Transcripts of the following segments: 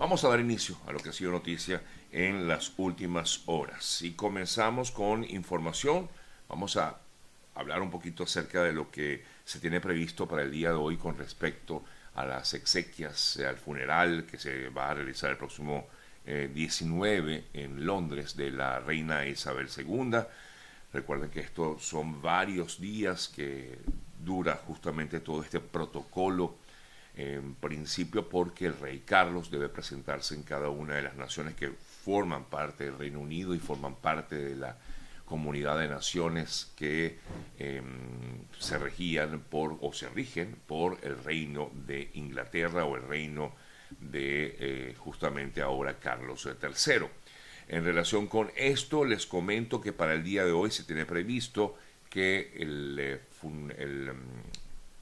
Vamos a dar inicio a lo que ha sido noticia en las últimas horas. Y comenzamos con información. Vamos a hablar un poquito acerca de lo que se tiene previsto para el día de hoy con respecto a las exequias, al funeral que se va a realizar el próximo 19 eh, en Londres de la reina Isabel II. Recuerden que estos son varios días que dura justamente todo este protocolo, en principio porque el rey Carlos debe presentarse en cada una de las naciones que forman parte del Reino Unido y forman parte de la comunidad de naciones que em, se regían por o se rigen por el reino de Inglaterra o el reino de eh, justamente ahora Carlos III. En relación con esto, les comento que para el día de hoy se tiene previsto que el, eh, el mm,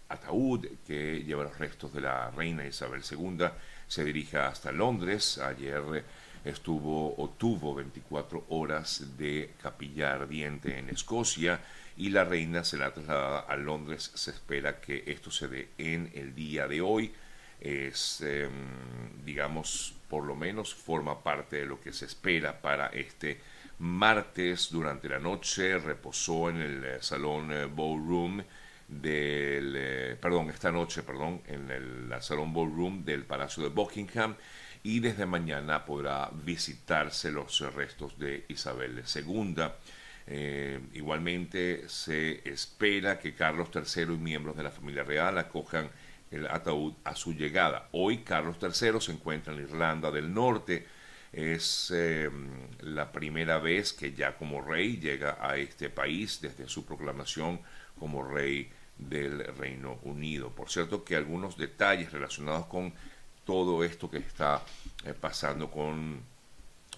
ataúd que lleva los restos de la reina Isabel II se dirija hasta Londres. Ayer estuvo o tuvo 24 horas de capilla ardiente en Escocia y la reina será trasladada a Londres. Se espera que esto se dé en el día de hoy. Es, em, digamos, por lo menos forma parte de lo que se espera para este martes durante la noche. Reposó en el eh, salón eh, ballroom del, eh, perdón, esta noche, perdón, en el salón ballroom del Palacio de Buckingham y desde mañana podrá visitarse los restos de Isabel II. igualmente se espera que Carlos III y miembros de la familia real acojan el ataúd a su llegada. Hoy Carlos III se encuentra en Irlanda del Norte. Es eh, la primera vez que ya como rey llega a este país desde su proclamación como rey del Reino Unido. Por cierto que algunos detalles relacionados con todo esto que está eh, pasando con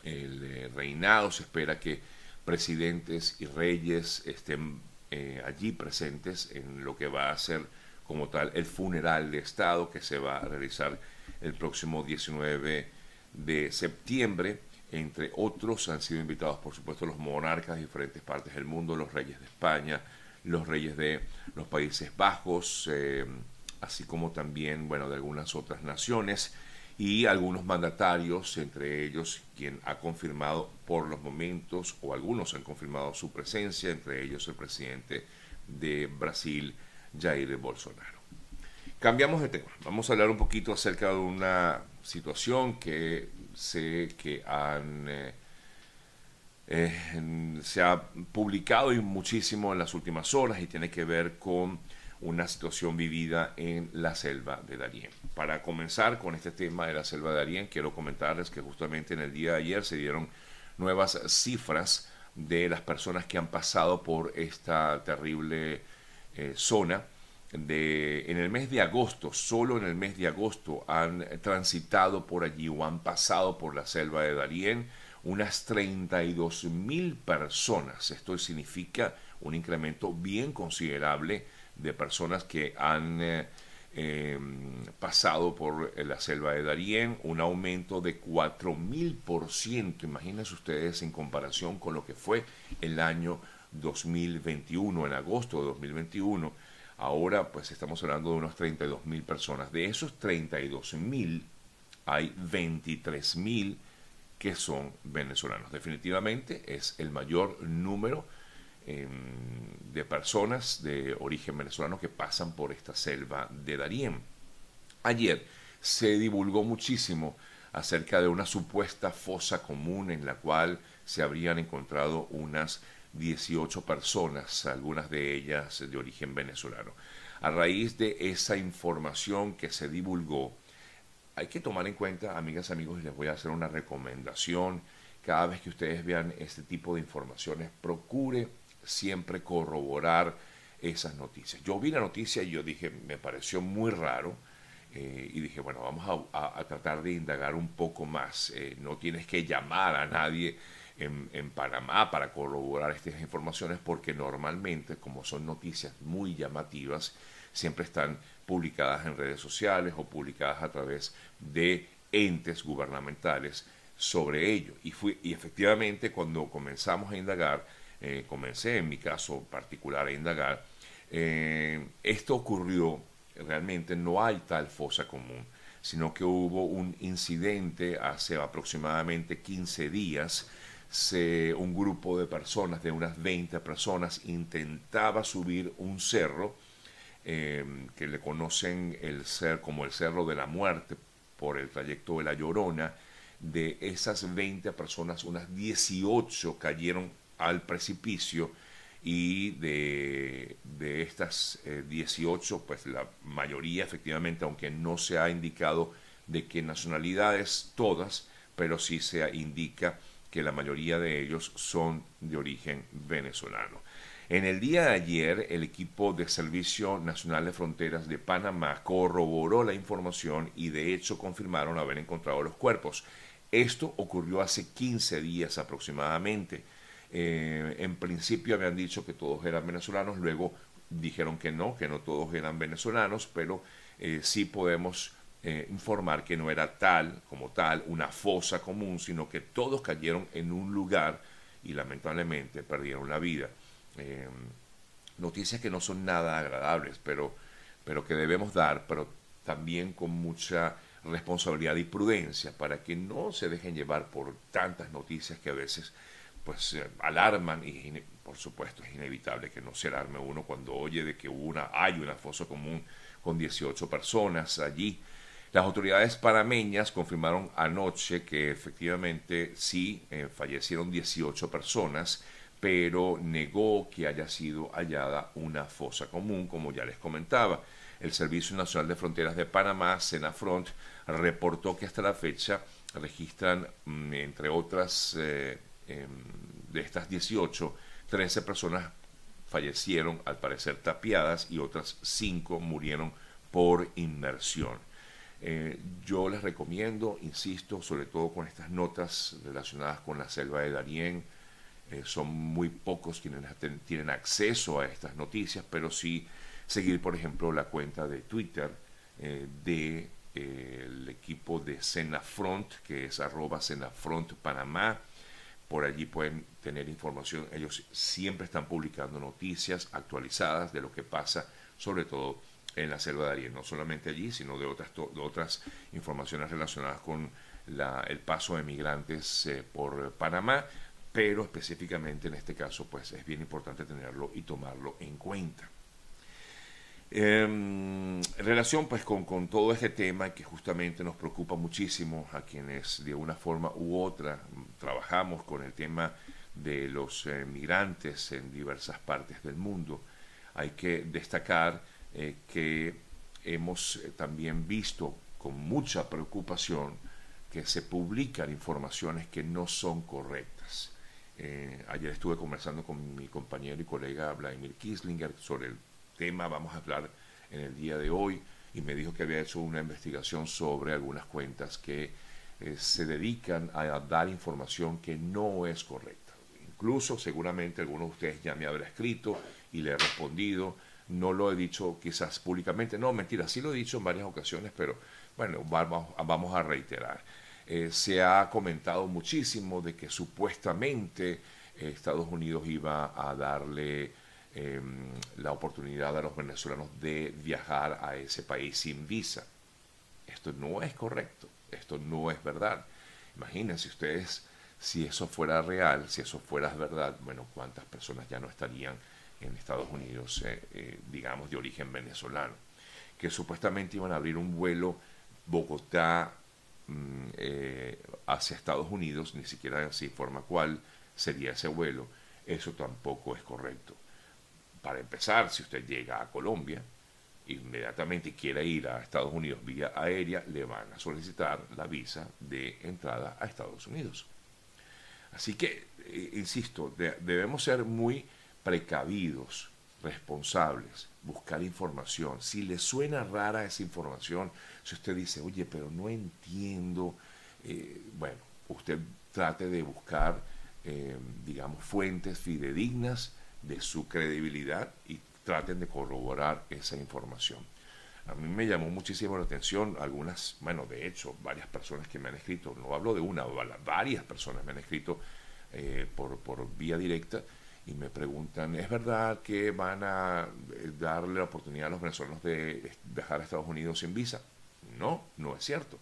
el eh, reinado, se espera que presidentes y reyes estén allí presentes en lo que va a ser como tal el funeral de Estado que se va a realizar el próximo 19 de septiembre. Entre otros han sido invitados, por supuesto, los monarcas de diferentes partes del mundo, los reyes de España, los reyes de los Países Bajos, eh, así como también, bueno, de algunas otras naciones y algunos mandatarios, entre ellos quien ha confirmado por los momentos, o algunos han confirmado su presencia, entre ellos el presidente de Brasil, Jair Bolsonaro. Cambiamos de tema. Vamos a hablar un poquito acerca de una situación que sé que han, eh, eh, se ha publicado muchísimo en las últimas horas y tiene que ver con una situación vivida en la selva de Darién. Para comenzar con este tema de la selva de Darién, quiero comentarles que justamente en el día de ayer se dieron nuevas cifras de las personas que han pasado por esta terrible eh, zona. En el mes de agosto, solo en el mes de agosto han transitado por allí o han pasado por la selva de Darién unas 32 mil personas. Esto significa un incremento bien considerable de personas que han eh, em, pasado por la selva de Darién, un aumento de 4 mil por ciento. Imagínense ustedes en comparación con lo que fue el año 2021, en agosto de 2021, ahora pues estamos hablando de unos 32 mil personas. De esos 32 mil hay 23 mil que son venezolanos. Definitivamente es el mayor número em, de personas de origen venezolano que pasan por esta selva de Darién. Ayer se divulgó muchísimo acerca de una supuesta fosa común en la cual se habrían encontrado unas 18 personas, algunas de ellas de origen venezolano. A raíz de esa información que se divulgó, hay que tomar en cuenta, amigas, amigos, y les voy a hacer una recomendación. Cada vez que ustedes vean este tipo de informaciones, procure siempre corroborar esas noticias. Yo vi la noticia y yo dije, me pareció muy raro. Eh, y dije, bueno, vamos a, tratar de indagar un poco más. Eh, no tienes que llamar a nadie en, Panamá para corroborar estas informaciones porque normalmente, como son noticias muy llamativas, siempre están publicadas en redes sociales o publicadas a través de entes gubernamentales sobre ello. Y, y efectivamente cuando comenzamos a indagar, eh, comencé en mi caso particular a indagar, eh, esto ocurrió, realmente no hay tal fosa común. sino que hubo un incidente hace aproximadamente 15 días. Se, un grupo de personas, de unas 20 personas, intentaba subir un cerro eh, que le conocen el ser como el Cerro de la Muerte por el trayecto de la Llorona. De esas 20 personas, unas 18 cayeron al precipicio y de, de estas 18, eh, pues la mayoría efectivamente, aunque no se ha indicado de qué nacionalidades todas, pero sí se indica que la mayoría de ellos son de origen venezolano. En el día de ayer, el equipo de Servicio Nacional de Fronteras de Panamá corroboró la información y de hecho confirmaron haber encontrado los cuerpos. Esto ocurrió hace 15 días aproximadamente. Eh, en principio habían dicho que todos eran venezolanos, luego dijeron que no, que no todos eran venezolanos, pero eh, sí podemos eh, informar que no era tal como tal una fosa común, sino que todos cayeron en un lugar y lamentablemente perdieron la vida. Noticias que no son nada agradables, pero, pero que debemos dar, pero también con mucha responsabilidad y prudencia para que no se dejen llevar por tantas noticias que a veces pues eh, alarman y por supuesto es inevitable que no se alarme uno cuando oye de que una, hay una fosa común con 18 personas allí. Las autoridades panameñas confirmaron anoche que efectivamente sí eh, fallecieron 18 personas, pero negó que haya sido hallada una fosa común, como ya les comentaba. El Servicio Nacional de Fronteras de Panamá, Senafront, reportó que hasta la fecha registran, mm, entre otras eh, Em, de estas 18, 13 personas fallecieron al parecer tapiadas y otras 5 murieron por inmersión. Eh, yo les recomiendo, insisto, sobre todo con estas notas relacionadas con la selva de Darién, eh, son muy pocos quienes tienen acceso a estas noticias, pero sí seguir, por ejemplo, la cuenta de Twitter eh, de el equipo de Senafront, que es arroba Senafront Panamá, por allí pueden tener información. Ellos siempre están publicando noticias actualizadas de lo que pasa, sobre todo en la selva de Ariel, no solamente allí, sino de otras, otras informaciones relacionadas con el paso de migrantes eh, por Panamá, pero específicamente en este caso, pues es bien importante tenerlo y tomarlo en cuenta. en relación pues con, con, todo este tema que justamente nos preocupa muchísimo a quienes de una forma u otra trabajamos con el tema de los eh, migrantes en diversas partes del mundo, hay que destacar eh, que hemos eh, también visto con mucha preocupación que se publican informaciones que no son correctas. Ayer estuve conversando con mi compañero y colega Vladimir Kislinger sobre el tema, vamos a hablar en el día de hoy, y me dijo que había hecho una investigación sobre algunas cuentas que eh, se dedican a dar información que no es correcta. Incluso seguramente alguno de ustedes ya me habrá escrito y le he respondido. No lo he dicho quizás públicamente, no, mentira, sí lo he dicho en varias ocasiones, pero bueno, vamos, a reiterar. Eh, se ha comentado muchísimo de que supuestamente eh, Estados Unidos iba a darle em, la oportunidad a los venezolanos de viajar a ese país sin visa. Esto no es correcto esto no es verdad. Imagínense ustedes si eso fuera real, si eso fuera verdad, bueno, cuántas personas ya no estarían en Estados Unidos, eh, digamos, de origen venezolano, que supuestamente iban a abrir un vuelo Bogotá eh, hacia Estados Unidos, ni siquiera se informa cuál sería ese vuelo, eso tampoco es correcto. Para empezar, si usted llega a Colombia, inmediatamente quiera ir a Estados Unidos vía aérea, le van a solicitar la visa de entrada a Estados Unidos. Así que, eh, insisto, debemos ser muy precavidos, responsables, buscar información. Si le suena rara esa información, si usted dice, oye, pero no entiendo, eh, bueno, usted trate de buscar, eh, digamos, fuentes fidedignas de su credibilidad y traten de corroborar esa información. A mí me llamó muchísimo la atención algunas, bueno, de hecho, varias personas que me han escrito, no hablo de una, varias personas me han escrito eh, por, por vía directa y me preguntan, ¿es verdad que van a eh, darle la oportunidad a los venezolanos de viajar a Estados Unidos sin visa? No, no es cierto.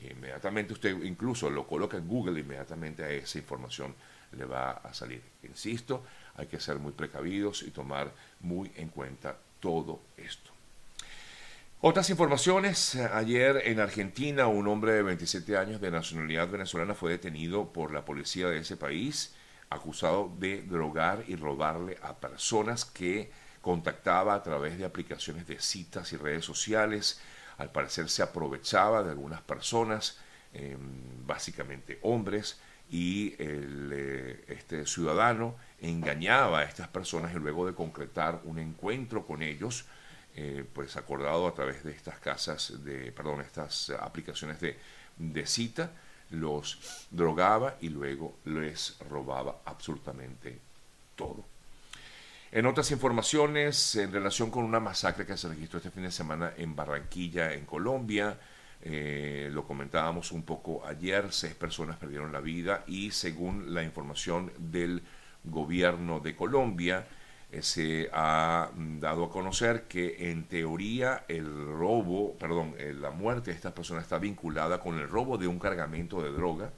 Inmediatamente usted incluso lo coloca en Google, inmediatamente a esa información le va a salir. Insisto, hay que ser muy precavidos y tomar muy en cuenta todo esto. Otras informaciones. Ayer en Argentina un hombre de 27 años de nacionalidad venezolana fue detenido por la policía de ese país acusado de drogar y robarle a personas que contactaba a través de aplicaciones de citas y redes sociales. Al parecer se aprovechaba de algunas personas, em, básicamente hombres, y eh, este ciudadano engañaba a estas personas y luego de concretar un encuentro con ellos, eh, pues acordado a través de estas casas de, perdón, estas aplicaciones de, de cita, los drogaba y luego les robaba absolutamente todo. En otras informaciones, en relación con una masacre que se registró este fin de semana en Barranquilla, en Colombia, eh, lo comentábamos un poco ayer, seis personas perdieron la vida y según la información del gobierno de Colombia, se ha mm, dado a conocer que en teoría el robo, perdón, eh, la muerte de estas personas está vinculada con el robo de un cargamento de droga,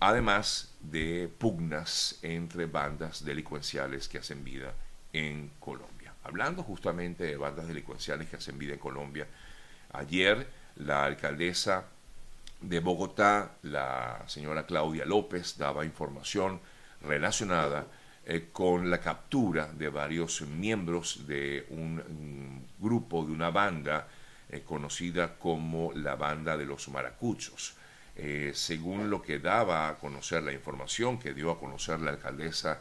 además de pugnas entre bandas delincuenciales que hacen vida en Colombia. Hablando justamente de bandas delincuenciales que hacen vida en Colombia, ayer la alcaldesa de Bogotá, la señora Claudia López, daba información relacionada eh, con la captura de varios miembros de un, grupo, de una banda eh, conocida como la banda de los maracuchos. Eh, según lo que daba a conocer la información que dio a conocer la alcaldesa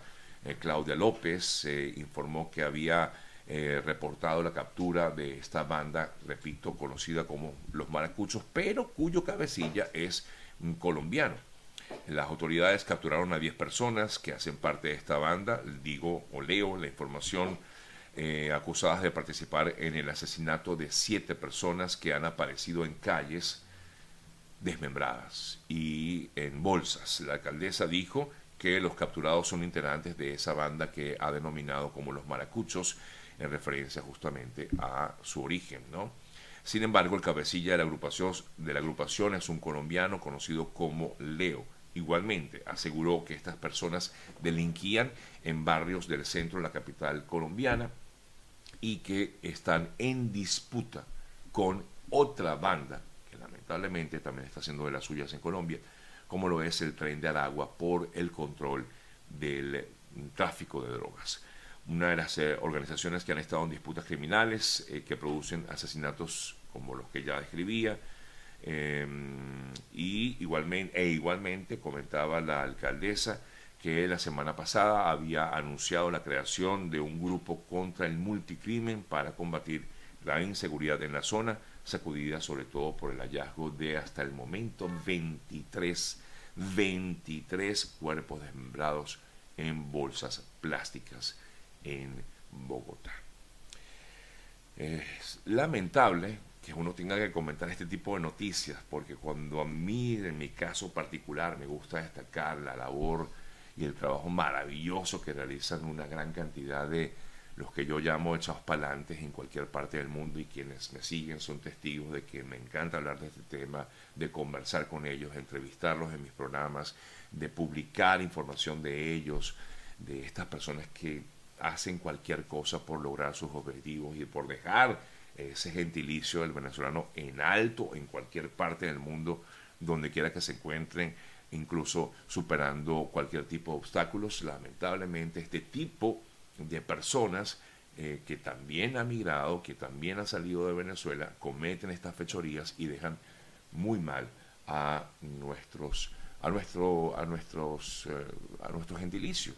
Claudia López, informó que había reportado la captura de esta banda, repito, conocida como los maracuchos, pero cuyo cabecilla es colombiano. Las autoridades capturaron a 10 personas que hacen parte de esta banda, digo o leo la información, eh, acusadas de participar en el asesinato de 7 personas que han aparecido en calles desmembradas y en bolsas. La alcaldesa dijo que los capturados son integrantes de esa banda que ha denominado como los maracuchos, en referencia justamente a su origen, ¿no? Sin embargo, el cabecilla de la agrupación, de la agrupación es un colombiano conocido como Leo. Igualmente, aseguró que estas personas delinquían en barrios del centro de la capital colombiana y que están en disputa con otra banda que lamentablemente también está haciendo de las suyas en Colombia, como lo es el tren de Aragua por el control del tráfico de drogas. Una de las eh, organizaciones que han estado en disputas criminales eh, que producen asesinatos como los que ya describía, Em, y igualmente, e igualmente comentaba la alcaldesa que la semana pasada había anunciado la creación de un grupo contra el multicrimen para combatir la inseguridad en la zona, sacudida sobre todo por el hallazgo de hasta el momento 23, 23 cuerpos desmembrados en bolsas plásticas en Bogotá. Es lamentable que uno tenga que comentar este tipo de noticias, porque cuando a mí, en mi caso particular, me gusta destacar la labor y el trabajo maravilloso que realizan una gran cantidad de los que yo llamo echados palantes en cualquier parte del mundo y quienes me siguen son testigos de que me encanta hablar de este tema, de conversar con ellos, entrevistarlos en mis programas, de publicar información de ellos, de estas personas que hacen cualquier cosa por lograr sus objetivos y por dejar ese gentilicio del venezolano en alto en cualquier parte del mundo, donde quiera que se encuentren, incluso superando cualquier tipo de obstáculos. Lamentablemente, este tipo de personas eh, que también han migrado, que también han salido de Venezuela, cometen estas fechorías y dejan muy mal a nuestros a nuestro a nuestros eh, a nuestro gentilicio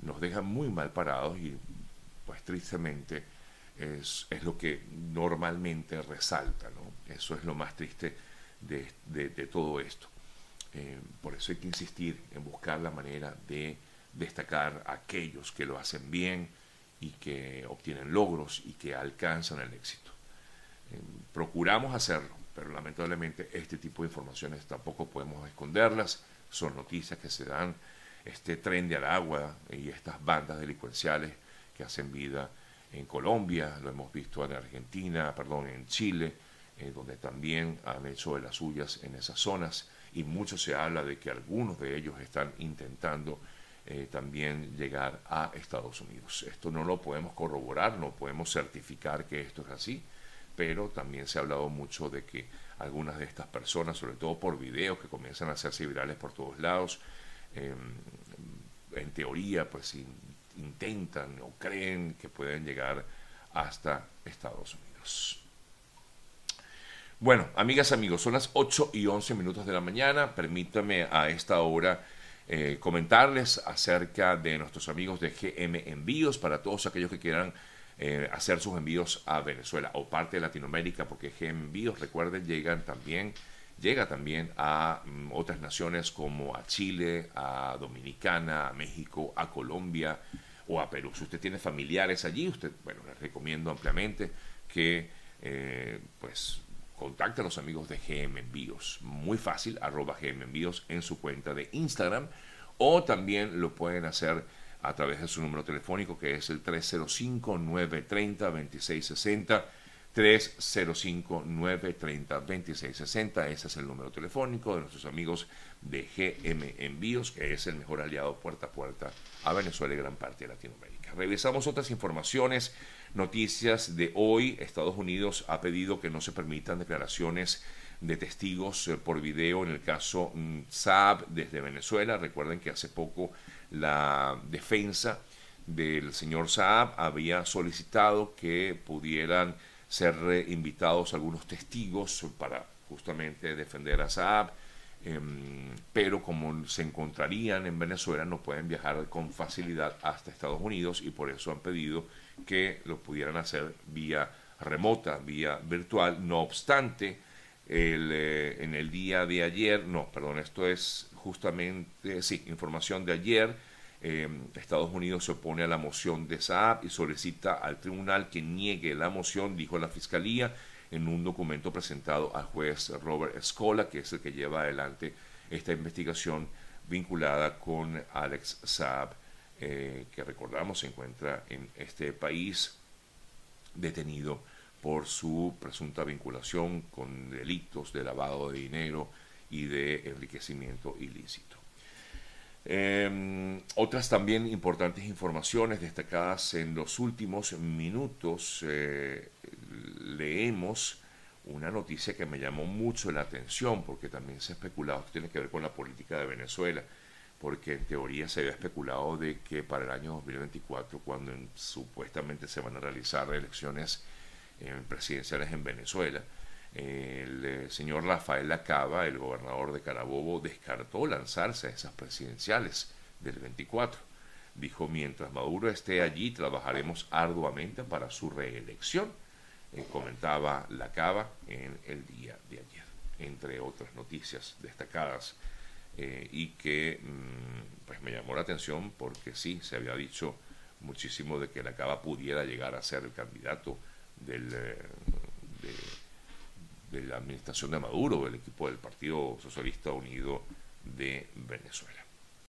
nos dejan muy mal parados y pues tristemente es, lo que normalmente resalta, ¿no? Eso es lo más triste de, todo esto. Eh, por eso hay que insistir en buscar la manera de destacar a aquellos que lo hacen bien y que obtienen logros y que alcanzan el éxito. Eh, procuramos hacerlo, pero lamentablemente este tipo de informaciones tampoco podemos esconderlas. Son noticias que se dan, este tren de Aragua y estas bandas delincuenciales que hacen vida en Colombia, lo hemos visto en Argentina, perdón, en Chile, eh, donde también han hecho de las suyas en esas zonas y mucho se habla de que algunos de ellos están intentando eh, también llegar a Estados Unidos. Esto no lo podemos corroborar, no podemos certificar que esto es así, pero también se ha hablado mucho de que algunas de estas personas, sobre todo por videos que comienzan a hacerse virales por todos lados, em, en teoría pues intentan o creen que pueden llegar hasta Estados Unidos. Bueno, amigas, amigos, son las 8 y 11 minutos de la mañana. Permítame a esta hora eh, comentarles acerca de nuestros amigos de GM Envíos para todos aquellos que quieran eh, hacer sus envíos a Venezuela o parte de Latinoamérica, porque GM Envíos, recuerden, llegan también, llega también a mm, otras naciones como a Chile, a Dominicana, a México, a Colombia o a Perú. Si usted tiene familiares allí, usted, bueno, les recomiendo ampliamente que eh, pues contacte a los amigos de GM Envíos. Muy fácil, arroba GM Envíos en su cuenta de Instagram. O también lo pueden hacer a través de su número telefónico que es el 305-930-2660. 305-930-2660. Ese es el número telefónico de nuestros amigos de GM Envíos, que es el mejor aliado puerta a puerta a Venezuela y gran parte de Latinoamérica. Revisamos otras informaciones Noticias de hoy, Estados Unidos ha pedido que no se permitan declaraciones de testigos eh, por video en el caso mm, Saab desde Venezuela. Recuerden que hace poco la defensa del señor Saab había solicitado que pudieran ser invitados algunos testigos para justamente defender a Saab, em, pero como se encontrarían en Venezuela no pueden viajar con facilidad hasta Estados Unidos y por eso han pedido que lo pudieran hacer vía remota, vía virtual. No obstante, eh, en el día de ayer, no, perdón, esto es justamente, sí, información de ayer, eh, Estados Unidos se opone a la moción de Saab y solicita al tribunal que niegue la moción, dijo la Fiscalía, en un documento presentado al juez Robert Escola, que es el que lleva adelante esta investigación vinculada con Alex Saab eh, que recordamos se encuentra en este país detenido por su presunta vinculación con delitos de lavado de dinero y de enriquecimiento ilícito. Em, otras también importantes informaciones destacadas en los últimos minutos. Eh, leemos una noticia que me llamó mucho la atención porque también se ha especulado que tiene que ver con la política de Venezuela porque en teoría se había especulado de que para el año 2024, cuando supuestamente se van a realizar elecciones eh, presidenciales en Venezuela, el eh, señor Rafael Lacaba, el gobernador de Carabobo, descartó lanzarse a esas presidenciales del 24. Dijo, mientras Maduro esté allí, trabajaremos arduamente para su reelección, eh, comentaba Lacaba en el día de ayer, entre otras noticias destacadas eh, y que mm, pues me llamó la atención porque sí, se había dicho muchísimo de que la Cava pudiera llegar a ser el candidato del, de, de la administración de Maduro, del equipo del Partido Socialista Unido de Venezuela.